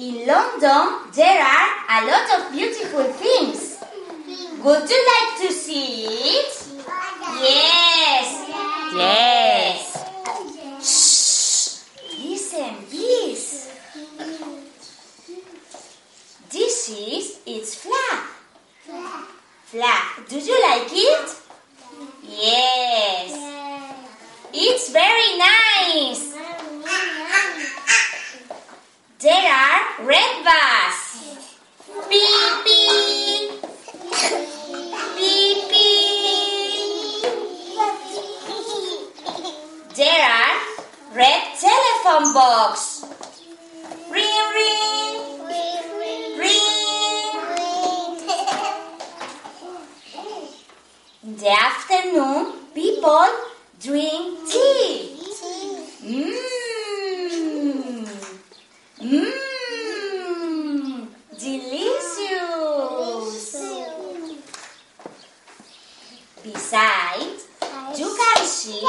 In London, there are a lot of beautiful things. Would you like to see it? Yes. Yes. Shh. Listen, this. This is its flag. Flag. Do you like it? Yes. It's very nice. There are red bus. Beep beep. Beep beep. There are red telephone box. Ring ring. Ring. In the afternoon, people drink tea. Besides, you can see